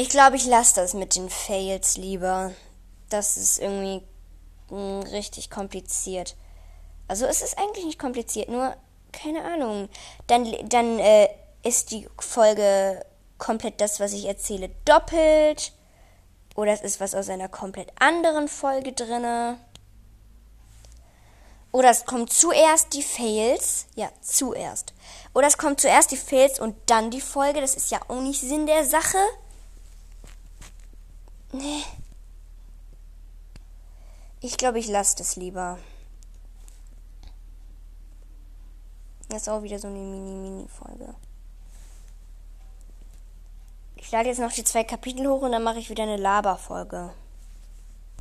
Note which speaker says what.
Speaker 1: Ich glaube, ich lasse das mit den Fails lieber. Das ist irgendwie mh, richtig kompliziert. Also es ist eigentlich nicht kompliziert, nur keine Ahnung. Dann, dann äh, ist die Folge komplett das, was ich erzähle, doppelt. Oder es ist was aus einer komplett anderen Folge drinne. Oder es kommt zuerst die Fails. Ja, zuerst. Oder es kommt zuerst die Fails und dann die Folge. Das ist ja auch nicht Sinn der Sache. Nee. Ich glaube, ich lasse das lieber. Das ist auch wieder so eine Mini-Mini-Folge. Ich lade jetzt noch die zwei Kapitel hoch und dann mache ich wieder eine Laberfolge. folge